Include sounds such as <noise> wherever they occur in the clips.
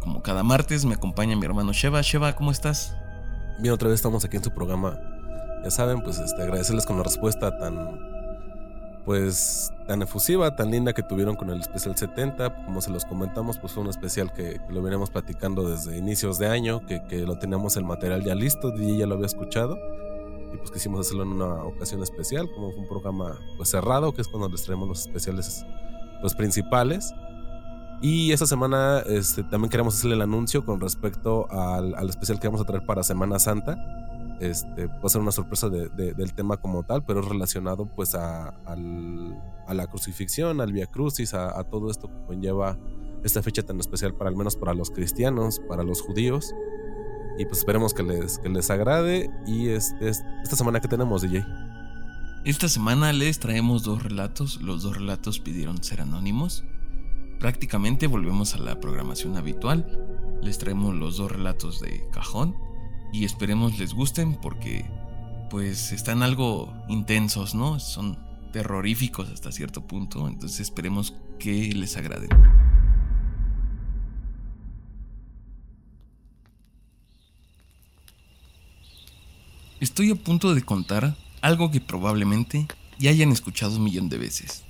Como cada martes me acompaña mi hermano Sheva. Sheva, ¿cómo estás? Bien, otra vez estamos aquí en su programa. Ya saben, pues este, agradecerles con la respuesta tan, pues, tan efusiva, tan linda que tuvieron con el especial 70. Como se los comentamos, pues fue un especial que, lo veníamos platicando desde inicios de año, que, que lo teníamos el material ya listo, DJ ya lo había escuchado y pues quisimos hacerlo en una ocasión especial, como fue un programa pues cerrado, que es cuando les traemos los especiales pues principales. Y esta semana este, también queremos hacerle el anuncio con respecto al, al, especial que vamos a traer para Semana Santa. Este, va a ser una sorpresa de, de, del tema como tal, pero es relacionado pues a, la crucifixión, al Via Crucis, a, a todo esto que conlleva esta fecha tan especial para al menos para los cristianos, para los judíos. Y pues esperemos que les, que les agrade. Y este, esta semana que tenemos, DJ. Esta semana les traemos dos relatos. Los dos relatos pidieron ser anónimos. Prácticamente volvemos a la programación habitual. Les traemos los dos relatos de cajón. Y esperemos les gusten porque pues están algo intensos, ¿no? Son terroríficos hasta cierto punto. Entonces esperemos que les agraden. Estoy a punto de contar algo que probablemente ya hayan escuchado un millón de veces.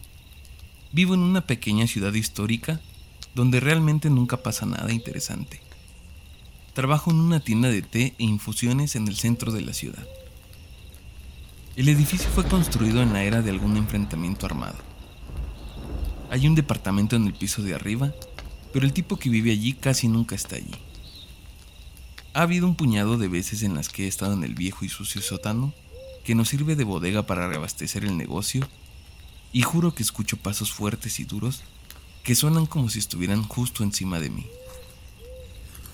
Vivo en una pequeña ciudad histórica donde realmente nunca pasa nada interesante. Trabajo en una tienda de té e infusiones en el centro de la ciudad. El edificio fue construido en la era de algún enfrentamiento armado. Hay un departamento en el piso de arriba, pero el tipo que vive allí casi nunca está allí. Ha habido un puñado de veces en las que he estado en el viejo y sucio sótano, que nos sirve de bodega para reabastecer el negocio, y juro que escucho pasos fuertes y duros que suenan como si estuvieran justo encima de mí.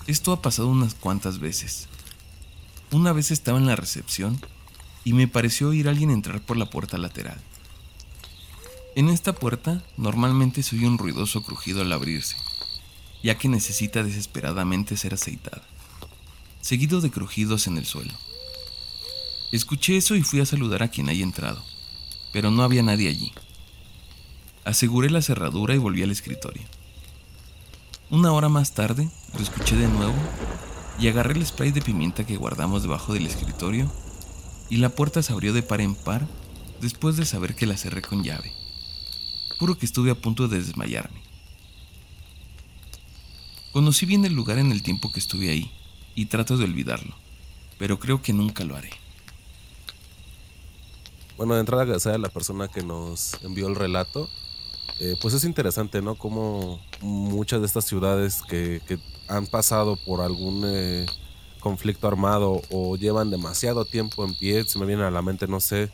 Esto ha pasado unas cuantas veces. Una vez estaba en la recepción y me pareció oír a alguien entrar por la puerta lateral. En esta puerta normalmente se oye un ruidoso crujido al abrirse, ya que necesita desesperadamente ser aceitada seguido de crujidos en el suelo. Escuché eso y fui a saludar a quien haya entrado, pero no había nadie allí. Aseguré la cerradura y volví al escritorio. Una hora más tarde, lo escuché de nuevo y agarré el spray de pimienta que guardamos debajo del escritorio y la puerta se abrió de par en par después de saber que la cerré con llave. Juro que estuve a punto de desmayarme. Conocí bien el lugar en el tiempo que estuve ahí y trato de olvidarlo, pero creo que nunca lo haré. Bueno, de entrada agradecer a la persona que nos envió el relato. Eh, pues es interesante, ¿no? Como muchas de estas ciudades que, han pasado por algún eh, conflicto armado o llevan demasiado tiempo en pie, se me viene a la mente, no sé,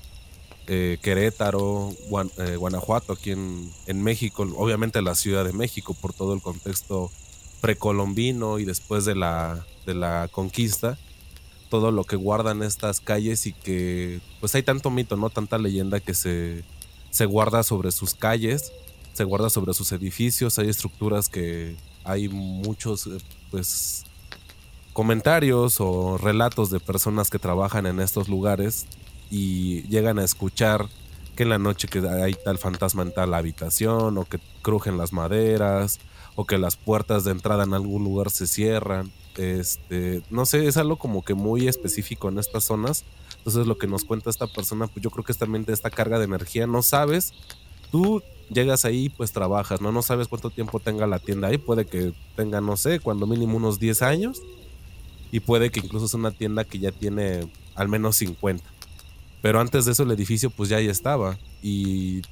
eh, Querétaro, Guan, Guanajuato, aquí en, en México, obviamente la Ciudad de México por todo el contexto precolombino y después de la, de la conquista, todo lo que guardan estas calles y que pues hay tanto mito, ¿no? Tanta leyenda que se, se guarda sobre sus calles, se guarda sobre sus edificios, hay estructuras que hay muchos pues comentarios o relatos de personas que trabajan en estos lugares y llegan a escuchar que en la noche que hay tal fantasma en tal habitación o que crujen las maderas o que las puertas de entrada en algún lugar se cierran. Este, no sé, es algo como que muy específico en estas zonas. Entonces lo que nos cuenta esta persona, pues yo creo que es también de esta carga de energía. No sabes, tú llegas ahí, pues trabajas, ¿no? No sabes cuánto tiempo tenga la tienda ahí. Puede que tenga, no sé, cuando mínimo unos 10 años. Y puede que incluso es una tienda que ya tiene al menos 50. Pero antes de eso el edificio pues ya ahí estaba. Y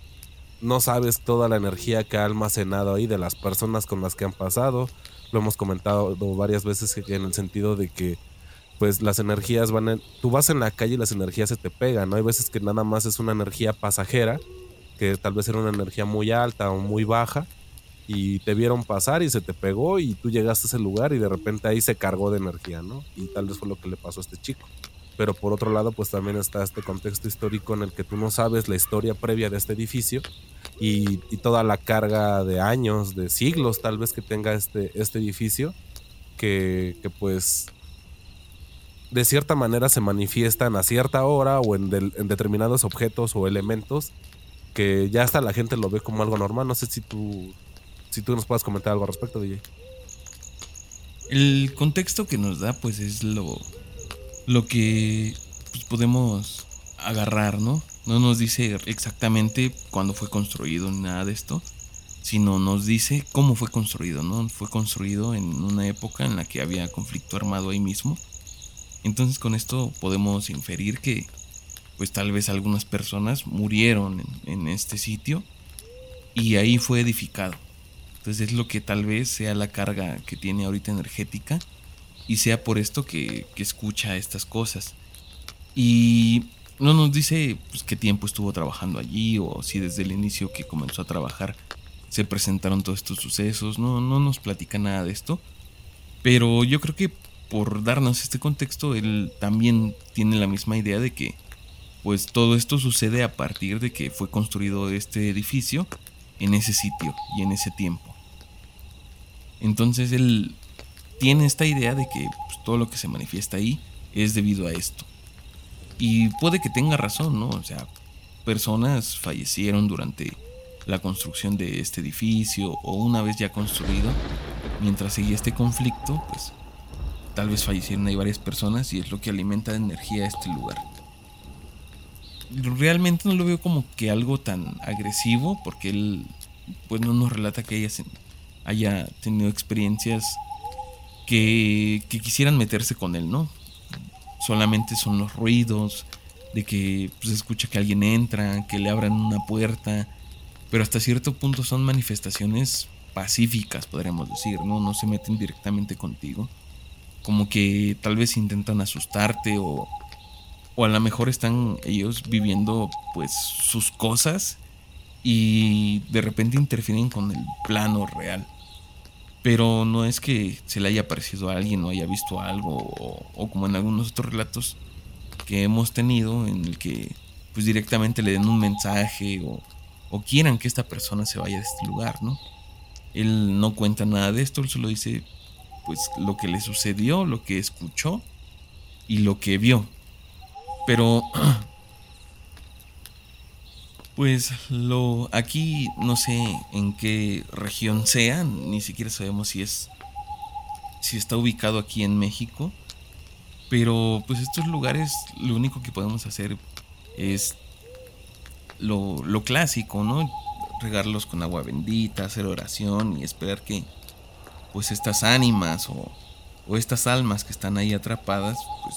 no sabes toda la energía que ha almacenado ahí de las personas con las que han pasado. Lo hemos comentado varias veces en el sentido de que pues las energías van en, tú vas en la calle y las energías se te pegan, ¿no? Hay veces que nada más es una energía pasajera, que tal vez era una energía muy alta o muy baja, y te vieron pasar y se te pegó y tú llegaste a ese lugar y de repente ahí se cargó de energía, ¿no? Y tal vez fue lo que le pasó a este chico. Pero por otro lado, pues también está este contexto histórico en el que tú no sabes la historia previa de este edificio y, toda la carga de años, de siglos tal vez que tenga este, este edificio, que, pues de cierta manera se manifiestan a cierta hora o en, determinados objetos o elementos que ya hasta la gente lo ve como algo normal. No sé si tú si tú nos puedes comentar algo al respecto, DJ. El contexto que nos da, pues es lo, lo que pues, podemos agarrar, ¿no? No nos dice exactamente cuándo fue construido ni nada de esto, sino nos dice cómo fue construido, ¿no? Fue construido en una época en la que había conflicto armado ahí mismo. Entonces con esto podemos inferir que pues tal vez algunas personas murieron en este sitio y ahí fue edificado. Entonces es lo que tal vez sea la carga que tiene ahorita energética y sea por esto que, escucha estas cosas. Y no nos dice pues, qué tiempo estuvo trabajando allí o si desde el inicio que comenzó a trabajar se presentaron todos estos sucesos. No, no nos platica nada de esto. Pero yo creo que por darnos este contexto, él también tiene la misma idea de que pues todo esto sucede a partir de que fue construido este edificio en ese sitio y en ese tiempo. Entonces él tiene esta idea de que pues, todo lo que se manifiesta ahí es debido a esto. Y puede que tenga razón, ¿no? O sea, personas fallecieron durante la construcción de este edificio o una vez ya construido, mientras seguía este conflicto, pues tal vez fallecieron ahí varias personas y es lo que alimenta de energía este lugar. Realmente no lo veo como que algo tan agresivo porque él pues no nos relata que haya haya tenido experiencias que, quisieran meterse con él, ¿no? Solamente son los ruidos, de que pues, se escucha que alguien entra, que le abran una puerta, pero hasta cierto punto son manifestaciones pacíficas, podríamos decir, ¿no? No se meten directamente contigo. Como que tal vez intentan asustarte o, o a lo mejor están ellos viviendo pues sus cosas y de repente interfieren con el plano real. Pero no es que se le haya parecido a alguien o haya visto algo o, como en algunos otros relatos que hemos tenido en el que pues directamente le den un mensaje o, o quieran que esta persona se vaya de este lugar, ¿no? Él no cuenta nada de esto, él solo dice pues lo que le sucedió, lo que escuchó y lo que vio. Pero <clears throat> Pues lo aquí no sé en qué región sea, ni siquiera sabemos si es si está ubicado aquí en México, pero pues estos lugares lo único que podemos hacer es lo, lo clásico, ¿no? Regarlos con agua bendita, hacer oración y esperar que pues estas ánimas o, o estas almas que están ahí atrapadas pues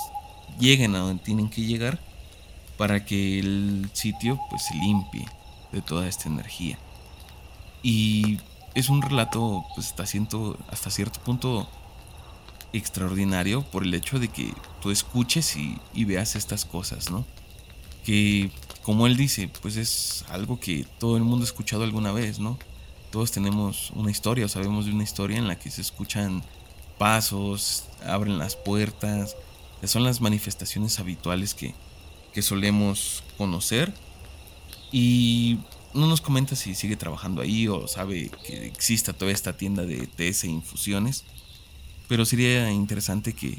lleguen a donde tienen que llegar para que el sitio pues se limpie de toda esta energía. Y es un relato pues hasta cierto, hasta cierto punto extraordinario por el hecho de que tú escuches y, y veas estas cosas, ¿no? Que como él dice, pues es algo que todo el mundo ha escuchado alguna vez, ¿no? Todos tenemos una historia o sabemos de una historia en la que se escuchan pasos, abren las puertas, son las manifestaciones habituales que, que solemos conocer. Y no nos comenta si sigue trabajando ahí o sabe que exista toda esta tienda de TS infusiones. Pero sería interesante que,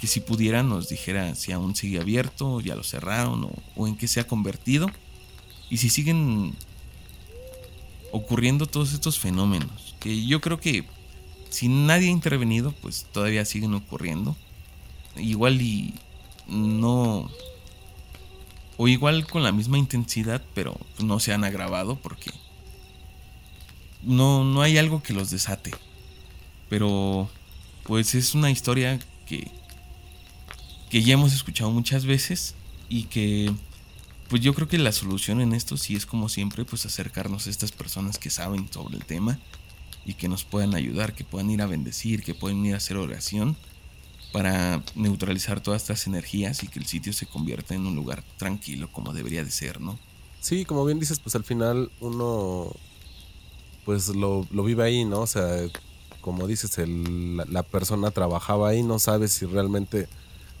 que si pudiera nos dijera si aún sigue abierto, ya lo cerraron o, o en qué se ha convertido. Y si siguen ocurriendo todos estos fenómenos. Que yo creo que si nadie ha intervenido, pues todavía siguen ocurriendo. Igual y no o igual con la misma intensidad, pero no se han agravado porque no, no hay algo que los desate. Pero pues es una historia que, que ya hemos escuchado muchas veces y que pues yo creo que la solución en esto sí es como siempre pues acercarnos a estas personas que saben sobre el tema y que nos puedan ayudar, que puedan ir a bendecir, que puedan ir a hacer oración para neutralizar todas estas energías y que el sitio se convierta en un lugar tranquilo como debería de ser, ¿no? Sí, como bien dices, pues al final uno pues lo, vive ahí, ¿no? O sea, como dices, la, persona trabajaba ahí, no sabe si realmente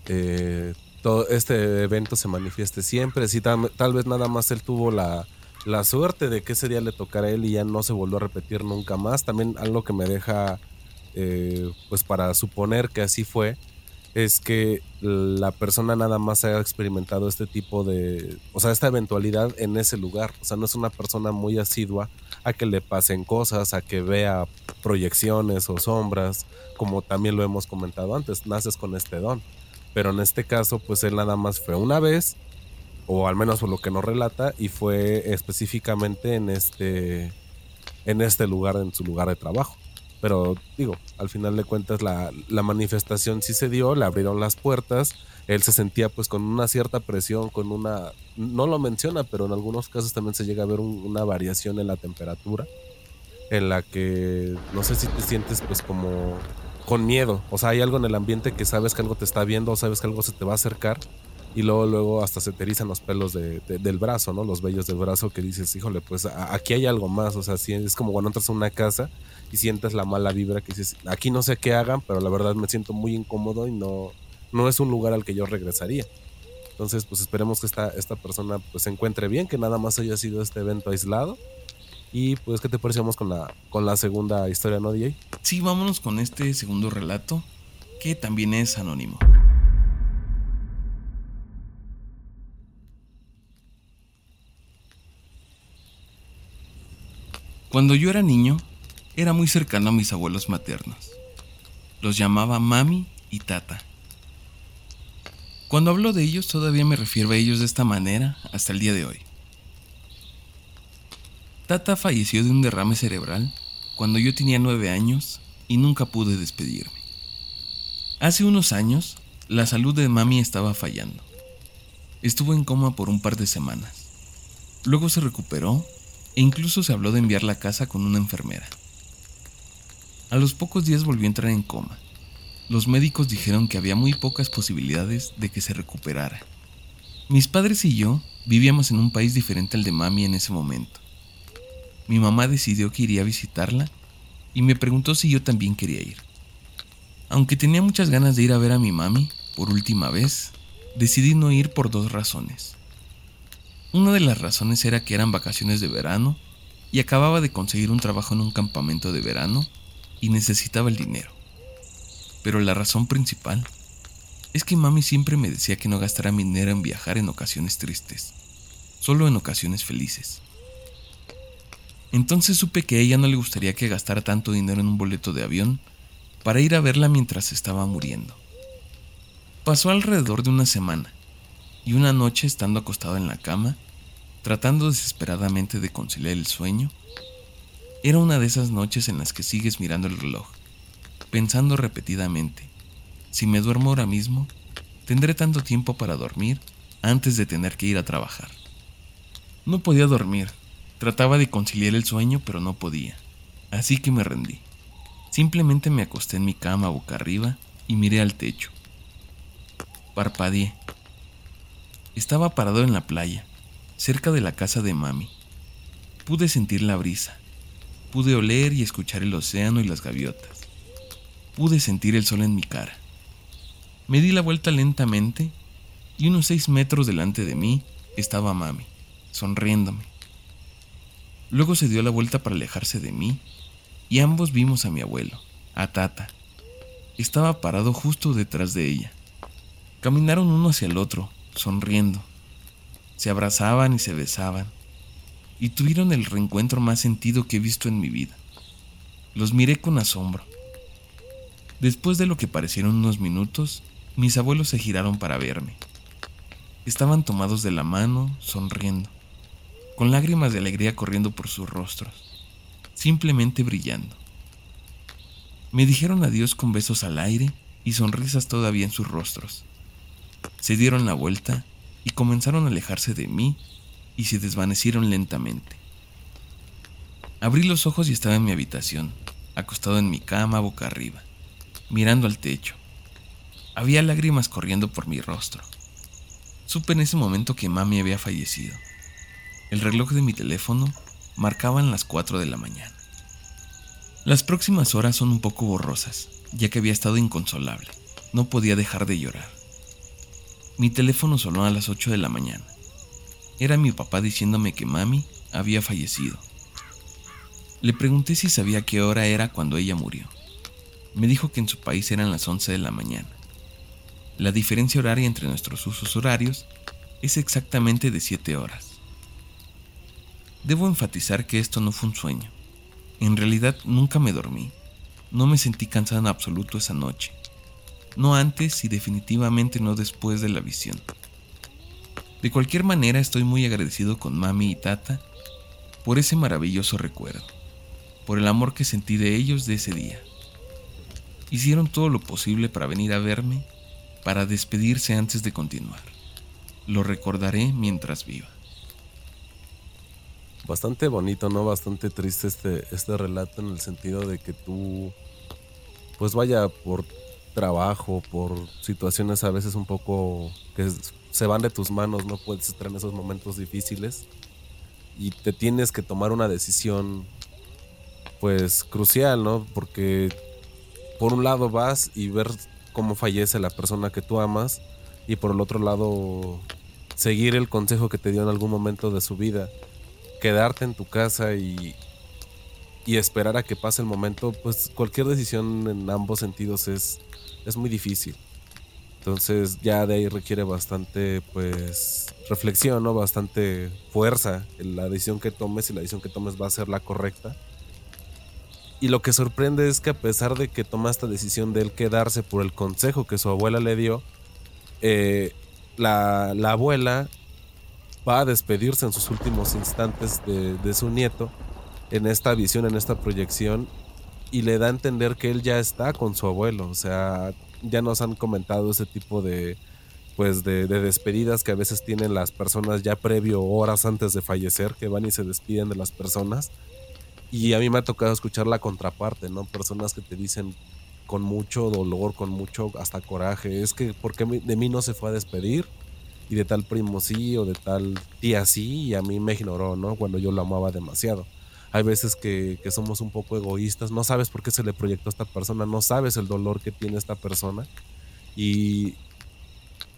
eh, todo este evento se manifieste siempre, si tal, vez nada más él tuvo la, la suerte de que ese día le tocara a él y ya no se volvió a repetir nunca más. También algo que me deja, eh, pues para suponer que así fue, es que la persona nada más haya experimentado este tipo de, o sea, esta eventualidad en ese lugar. O sea, no es una persona muy asidua a que le pasen cosas, a que vea proyecciones o sombras, como también lo hemos comentado antes, naces con este don. Pero en este caso, pues él nada más fue una vez, o al menos por lo que nos relata, y fue específicamente en este, en este lugar, en su lugar de trabajo. Pero digo, al final de cuentas la, manifestación sí se dio, le abrieron las puertas, él se sentía pues con una cierta presión, con una, no lo menciona, pero en algunos casos también se llega a ver una variación en la temperatura, en la que no sé si te sientes pues como con miedo, o sea, hay algo en el ambiente que sabes que algo te está viendo, o sabes que algo se te va a acercar y luego luego hasta se te erizan los pelos del brazo, ¿no? Los vellos del brazo que dices, híjole, pues aquí hay algo más, o sea, es como cuando entras a una casa y sientes la mala vibra que dices, aquí no sé qué hagan, pero la verdad me siento muy incómodo y no, no es un lugar al que yo regresaría. Entonces, pues esperemos que esta, esta persona pues se encuentre bien, que nada más haya sido este evento aislado. Y pues, ¿qué te parecemos con la, con la segunda historia, no, DJ? Sí, vámonos con este segundo relato, que también es anónimo. Cuando yo era niño, era muy cercano a mis abuelos maternos. Los llamaba mami y tata. Cuando hablo de ellos todavía me refiero a ellos de esta manera hasta el día de hoy. Tata falleció de un derrame cerebral cuando yo tenía nueve años y nunca pude despedirme. Hace unos años, la salud de mami estaba fallando. Estuvo en coma por un par de semanas. Luego se recuperó e incluso se habló de enviarla a casa con una enfermera. A los pocos días volvió a entrar en coma. Los médicos dijeron que había muy pocas posibilidades de que se recuperara. Mis padres y yo vivíamos en un país diferente al de mami en ese momento. Mi mamá decidió que iría a visitarla y me preguntó si yo también quería ir. Aunque tenía muchas ganas de ir a ver a mi mami por última vez, decidí no ir por dos razones. Una de las razones era que eran vacaciones de verano y acababa de conseguir un trabajo en un campamento de verano y necesitaba el dinero. Pero la razón principal es que mami siempre me decía que no gastara mi dinero en viajar en ocasiones tristes, solo en ocasiones felices. Entonces supe que a ella no le gustaría que gastara tanto dinero en un boleto de avión para ir a verla mientras estaba muriendo. Pasó alrededor de una semana y una noche estando acostado en la cama, tratando desesperadamente de conciliar el sueño, era una de esas noches en las que sigues mirando el reloj, pensando repetidamente, si me duermo ahora mismo, tendré tanto tiempo para dormir antes de tener que ir a trabajar. No podía dormir, trataba de conciliar el sueño, pero no podía, así que me rendí. Simplemente me acosté en mi cama boca arriba y miré al techo. Parpadeé estaba parado en la playa, cerca de la casa de mami. Pude sentir la brisa. Pude oler y escuchar el océano y las gaviotas. Pude sentir el sol en mi cara. Me di la vuelta lentamente y unos seis metros delante de mí estaba mami, sonriéndome. Luego se dio la vuelta para alejarse de mí y ambos vimos a mi abuelo, a Tata. Estaba parado justo detrás de ella. Caminaron uno hacia el otro, sonriendo. Se abrazaban y se besaban, y tuvieron el reencuentro más sentido que he visto en mi vida. Los miré con asombro. Después de lo que parecieron unos minutos, mis abuelos se giraron para verme. Estaban tomados de la mano, sonriendo, con lágrimas de alegría corriendo por sus rostros, simplemente brillando. Me dijeron adiós con besos al aire y sonrisas todavía en sus rostros. Se dieron la vuelta y comenzaron a alejarse de mí y se desvanecieron lentamente. Abrí los ojos y estaba en mi habitación, acostado en mi cama boca arriba, mirando al techo. Había lágrimas corriendo por mi rostro. Supe en ese momento que mami había fallecido. El reloj de mi teléfono marcaba las 4 de la mañana. Las próximas horas son un poco borrosas, ya que había estado inconsolable. No podía dejar de llorar. Mi teléfono sonó a las 8 de la mañana. Era mi papá diciéndome que mami había fallecido. Le pregunté si sabía qué hora era cuando ella murió. Me dijo que en su país eran las 11 de la mañana. La diferencia horaria entre nuestros usos horarios es exactamente de 7 horas. Debo enfatizar que esto no fue un sueño. En realidad nunca me dormí. No me sentí cansada en absoluto esa noche. No antes y definitivamente no después de la visión. De cualquier manera estoy muy agradecido con mami y tata por ese maravilloso recuerdo, por el amor que sentí de ellos de ese día. Hicieron todo lo posible para venir a verme, para despedirse antes de continuar. Lo recordaré mientras viva bastante bonito, ¿no? Bastante triste este, este relato en el sentido de que tú, pues vaya, por trabajo, por situaciones a veces un poco que se van de tus manos, no puedes estar en esos momentos difíciles y te tienes que tomar una decisión, pues crucial, ¿no? Porque por un lado vas y ver cómo fallece la persona que tú amas y por el otro lado seguir el consejo que te dio en algún momento de su vida quedarte en tu casa y, y esperar a que pase el momento, pues cualquier decisión en ambos sentidos es, es muy difícil. Entonces ya de ahí requiere bastante pues reflexión, ¿no? Bastante fuerza la decisión que tomes y la decisión que tomes va a ser la correcta. Y lo que sorprende es que a pesar de que toma esta decisión de él quedarse por el consejo que su abuela le dio, eh, la, la, abuela va a despedirse en sus últimos instantes de, su nieto en esta visión, en esta proyección, y le da a entender que él ya está con su abuelo. O sea, ya nos han comentado ese tipo de pues de, despedidas que a veces tienen las personas ya previo horas antes de fallecer, que van y se despiden de las personas. Y a mí me ha tocado escuchar la contraparte, ¿no? Personas que te dicen con mucho dolor, con mucho hasta coraje, es que ¿por qué de mí no se fue a despedir? y de tal primo sí o de tal tía sí y a mí me ignoró, ¿no? Cuando yo lo amaba demasiado. Hay veces que, somos un poco egoístas, no sabes por qué se le proyectó a esta persona, no sabes el dolor que tiene esta persona y,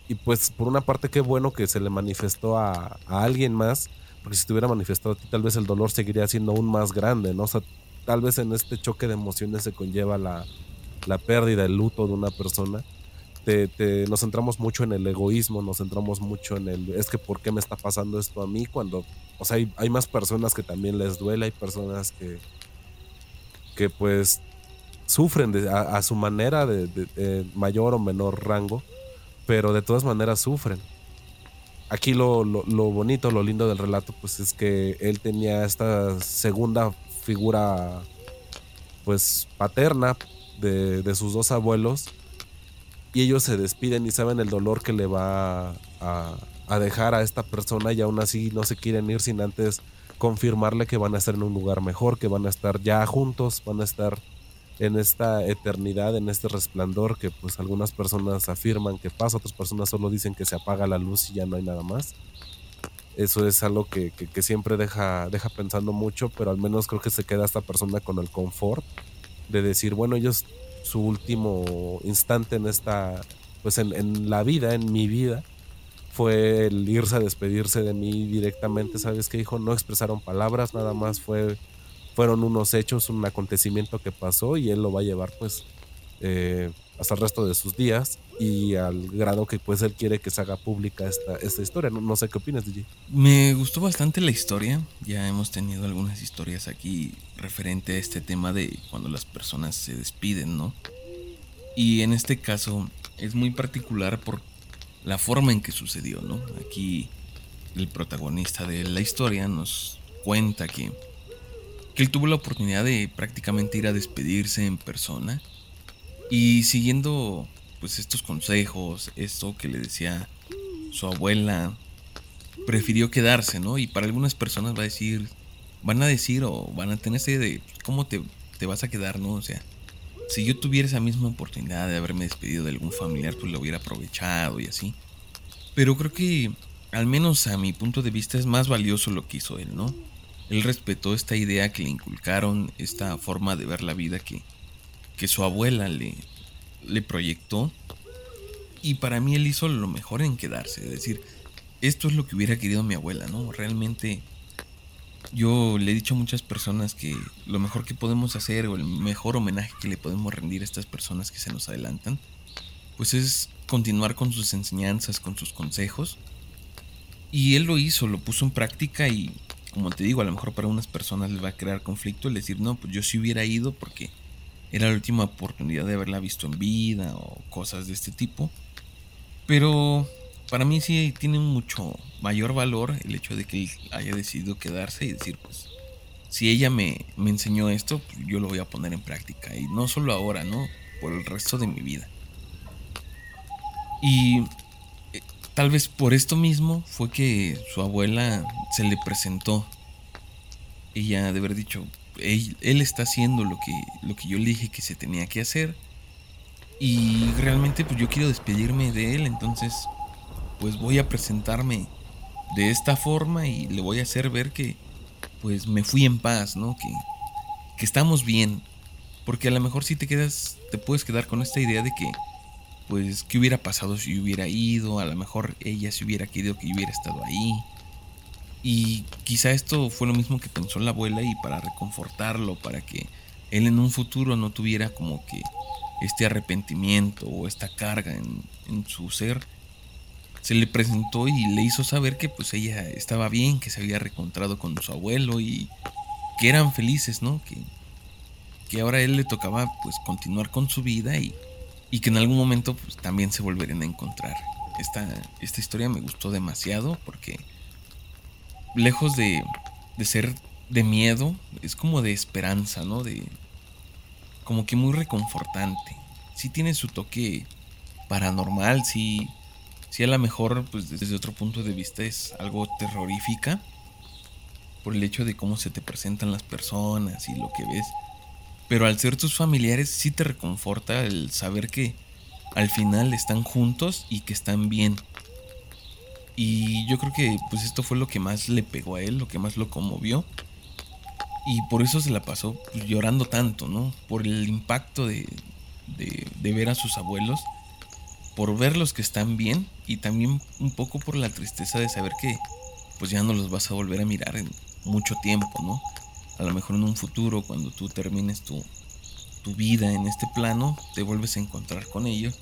y pues por una parte qué bueno que se le manifestó a, alguien más, porque si te hubiera manifestado a ti tal vez el dolor seguiría siendo aún más grande, ¿no? O tal vez en este choque de emociones se conlleva la, la pérdida, el luto de una persona nos centramos mucho en el egoísmo, nos centramos mucho en el, es que ¿por qué me está pasando esto a mí? Cuando, o sea, hay, más personas que también les duele, hay personas que, que pues sufren a, su manera de, mayor o menor rango, pero de todas maneras sufren. Aquí lo, bonito, lo lindo del relato, pues es que él tenía esta segunda figura, pues paterna de sus dos abuelos, y ellos se despiden y saben el dolor que le va a, dejar a esta persona y aún así no se quieren ir sin antes confirmarle que van a estar en un lugar mejor, que van a estar ya juntos, van a estar en esta eternidad, en este resplandor que pues algunas personas afirman que pasa, otras personas solo dicen que se apaga la luz y ya no hay nada más. Eso es algo que, que siempre deja, deja pensando mucho, pero al menos creo que se queda esta persona con el confort de decir, bueno, ellos su último instante en esta, pues en, la vida, en mi vida, fue el irse a despedirse de mí directamente, ¿sabes qué dijo? No expresaron palabras, nada más fue, fueron unos hechos, un acontecimiento que pasó y él lo va a llevar pues eh, hasta el resto de sus días y al grado que pues él quiere que se haga pública esta, esta historia. No, sé qué opinas, DJ. Me gustó bastante la historia. Ya hemos tenido algunas historias aquí referente a este tema de cuando las personas se despiden, ¿no? Y en este caso es muy particular por la forma en que sucedió, ¿no? Aquí el protagonista de la historia nos cuenta que, que él tuvo la oportunidad de prácticamente ir a despedirse en persona y siguiendo pues estos consejos, esto que le decía su abuela, prefirió quedarse, ¿no? Y para algunas personas va a decir, van a decir o van a tener ese de cómo te, te vas a quedar, ¿no? O sea, si yo tuviera esa misma oportunidad de haberme despedido de algún familiar, pues lo hubiera aprovechado y así. Pero creo que, al menos a mi punto de vista, es más valioso lo que hizo él, ¿no? él respetó esta idea que le inculcaron, esta forma de ver la vida que, que su abuela le, le proyectó. Y para mí él hizo lo mejor en quedarse, es decir, esto es lo que hubiera querido mi abuela, ¿no? Realmente yo le he dicho a muchas personas que lo mejor que podemos hacer o el mejor homenaje que le podemos rendir a estas personas que se nos adelantan, pues es continuar con sus enseñanzas, con sus consejos. Y él lo hizo, lo puso en práctica y como te digo, a lo mejor para unas personas les va a crear conflicto el decir, no, pues yo sí hubiera ido porque era la última oportunidad de haberla visto en vida o cosas de este tipo. Pero para mí sí tiene mucho mayor valor el hecho de que él haya decidido quedarse y decir, pues, si ella me, me enseñó esto, pues yo lo voy a poner en práctica. Y no solo ahora, ¿no? Por el resto de mi vida. Y eh, tal vez por esto mismo fue que su abuela se le presentó. Ella de haber dicho, él, está haciendo lo que, lo que yo le dije que se tenía que hacer. Y realmente pues yo quiero despedirme de él, entonces pues voy a presentarme de esta forma y le voy a hacer ver que pues me fui en paz, ¿no? Que, que estamos bien. Porque a lo mejor si te quedas, te puedes quedar con esta idea de que pues qué hubiera pasado si hubiera ido, a lo mejor ella se hubiera querido que yo hubiera estado ahí. Y quizá esto fue lo mismo que pensó la abuela y para reconfortarlo, para que él en un futuro no tuviera como que este arrepentimiento o esta carga en, en su ser, se le presentó y le hizo saber que pues ella estaba bien, que se había reencontrado con su abuelo y que eran felices, ¿no? Que, que ahora a él le tocaba pues continuar con su vida y, y que en algún momento pues también se volverían a encontrar. Esta, esta historia me gustó demasiado porque lejos de, de ser de miedo, es como de esperanza, ¿no? De como que muy reconfortante. Sí tiene su toque paranormal, sí si a lo mejor, pues desde otro punto de vista es algo terrorífica por el hecho de cómo se te presentan las personas y lo que ves. Pero al ser tus familiares sí te reconforta el saber que al final están juntos y que están bien. Y yo creo que pues esto fue lo que más le pegó a él, lo que más lo conmovió. Y por eso se la pasó llorando tanto, ¿no? Por el impacto de, de, de ver a sus abuelos por ver los que están bien y también un poco por la tristeza de saber que pues ya no los vas a volver a mirar en mucho tiempo, ¿no? A lo mejor en un futuro, cuando tú termines tu, tu vida en este plano, te vuelves a encontrar con ellos.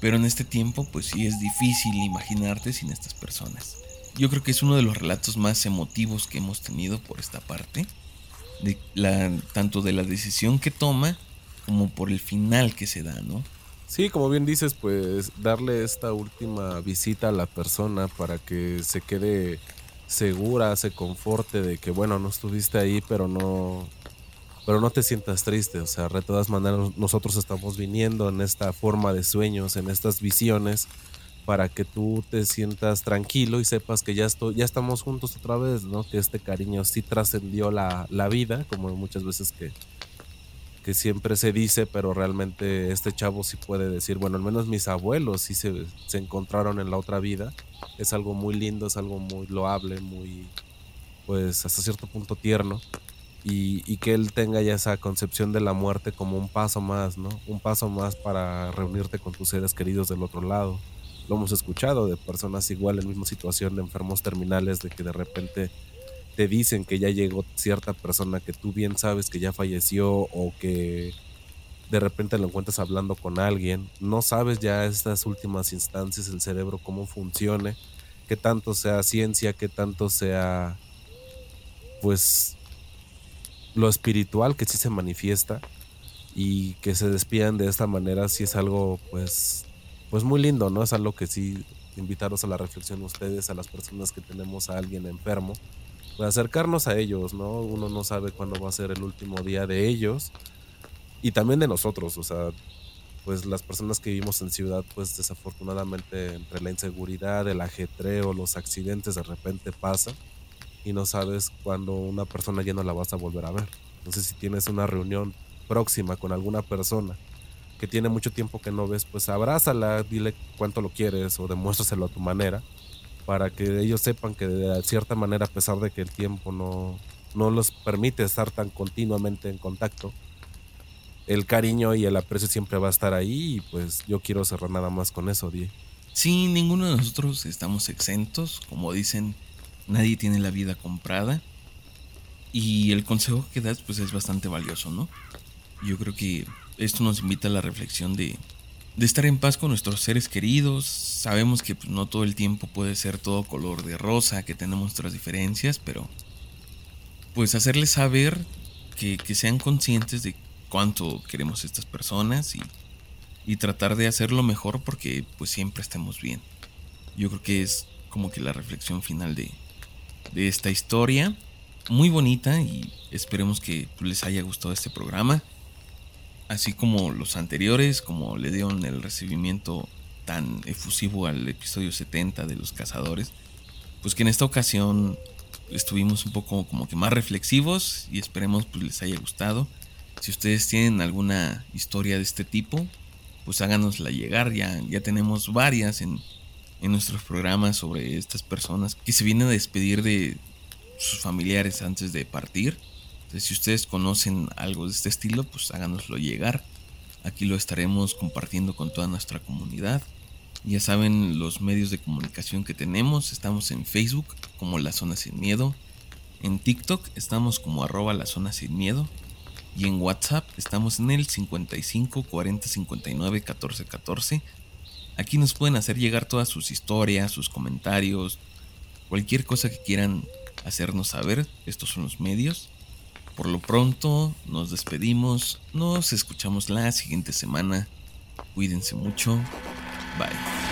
Pero en este tiempo, pues sí es difícil imaginarte sin estas personas. Yo creo que es uno de los relatos más emotivos que hemos tenido por esta parte. Tanto de la decisión que toma como por el final que se da, ¿no? Sí, como bien dices, pues darle esta última visita a la persona para que se quede segura, se conforte de que bueno, no estuviste ahí, pero no pero no te sientas triste, o sea, de todas maneras nosotros estamos viniendo en esta forma de sueños, en estas visiones para que tú te sientas tranquilo y sepas que ya estoy, ya estamos juntos otra vez, ¿no? Que este cariño sí trascendió la, la vida, como muchas veces que que siempre se dice, pero realmente este chavo sí puede decir, bueno, al menos mis abuelos sí se, se encontraron en la otra vida. Es algo muy lindo, es algo muy loable, muy, pues hasta cierto punto tierno. Y, y, que él tenga ya esa concepción de la muerte como un paso más, ¿no? Un paso más para reunirte con tus seres queridos del otro lado. Lo hemos escuchado de personas igual en misma situación de enfermos terminales, de que de repente te dicen que ya llegó cierta persona que tú bien sabes que ya falleció o que de repente lo encuentras hablando con alguien, no sabes ya estas últimas instancias el cerebro cómo funcione, qué tanto sea ciencia, qué tanto sea pues lo espiritual que sí se manifiesta y que se despidan de esta manera sí es algo pues pues muy lindo, ¿no? Es algo que sí invitaros a la reflexión ustedes, a las personas que tenemos a alguien enfermo, acercarnos a ellos, ¿no? Uno no sabe cuándo va a ser el último día de ellos y también de nosotros, o sea, pues las personas que vivimos en ciudad, pues desafortunadamente entre la inseguridad, el ajetreo, los accidentes de repente pasa y no sabes cuándo una persona ya no la vas a volver a ver. Entonces si tienes una reunión próxima con alguna persona que tiene mucho tiempo que no ves, pues abrázala, dile cuánto lo quieres o demuéstraselo a tu manera para que ellos sepan que de cierta manera, a pesar de que el tiempo no, no los permite estar tan continuamente en contacto, el cariño y el aprecio siempre va a estar ahí y pues yo quiero cerrar nada más con eso, Die. Sí, ninguno de nosotros estamos exentos, como dicen, nadie tiene la vida comprada y el consejo que das pues es bastante valioso, ¿no? Yo creo que esto nos invita a la reflexión de, de estar en paz con nuestros seres queridos. Sabemos que pues, no todo el tiempo puede ser todo color de rosa, que tenemos nuestras diferencias, pero pues hacerles saber que, que sean conscientes de cuánto queremos a estas personas y, y tratar de hacerlo mejor porque pues siempre estemos bien. Yo creo que es como que la reflexión final de, de esta historia. Muy bonita y esperemos que les haya gustado este programa. Así como los anteriores, como le dieron el recibimiento tan efusivo al episodio 70 de los cazadores. Pues que en esta ocasión estuvimos un poco como que más reflexivos y esperemos pues les haya gustado. Si ustedes tienen alguna historia de este tipo, pues háganosla llegar. Ya, ya tenemos varias en, en nuestros programas sobre estas personas que se vienen a despedir de sus familiares antes de partir. Entonces, si ustedes conocen algo de este estilo, pues háganoslo llegar. Aquí lo estaremos compartiendo con toda nuestra comunidad. Ya saben los medios de comunicación que tenemos. Estamos en Facebook como La Zona Sin Miedo. En TikTok estamos como arroba La Zona Sin Miedo. Y en WhatsApp estamos en el 55 40 59 14 14. Aquí nos pueden hacer llegar todas sus historias, sus comentarios, cualquier cosa que quieran hacernos saber. Estos son los medios. Por lo pronto, nos despedimos. Nos escuchamos la siguiente semana. Cuídense mucho. Bye.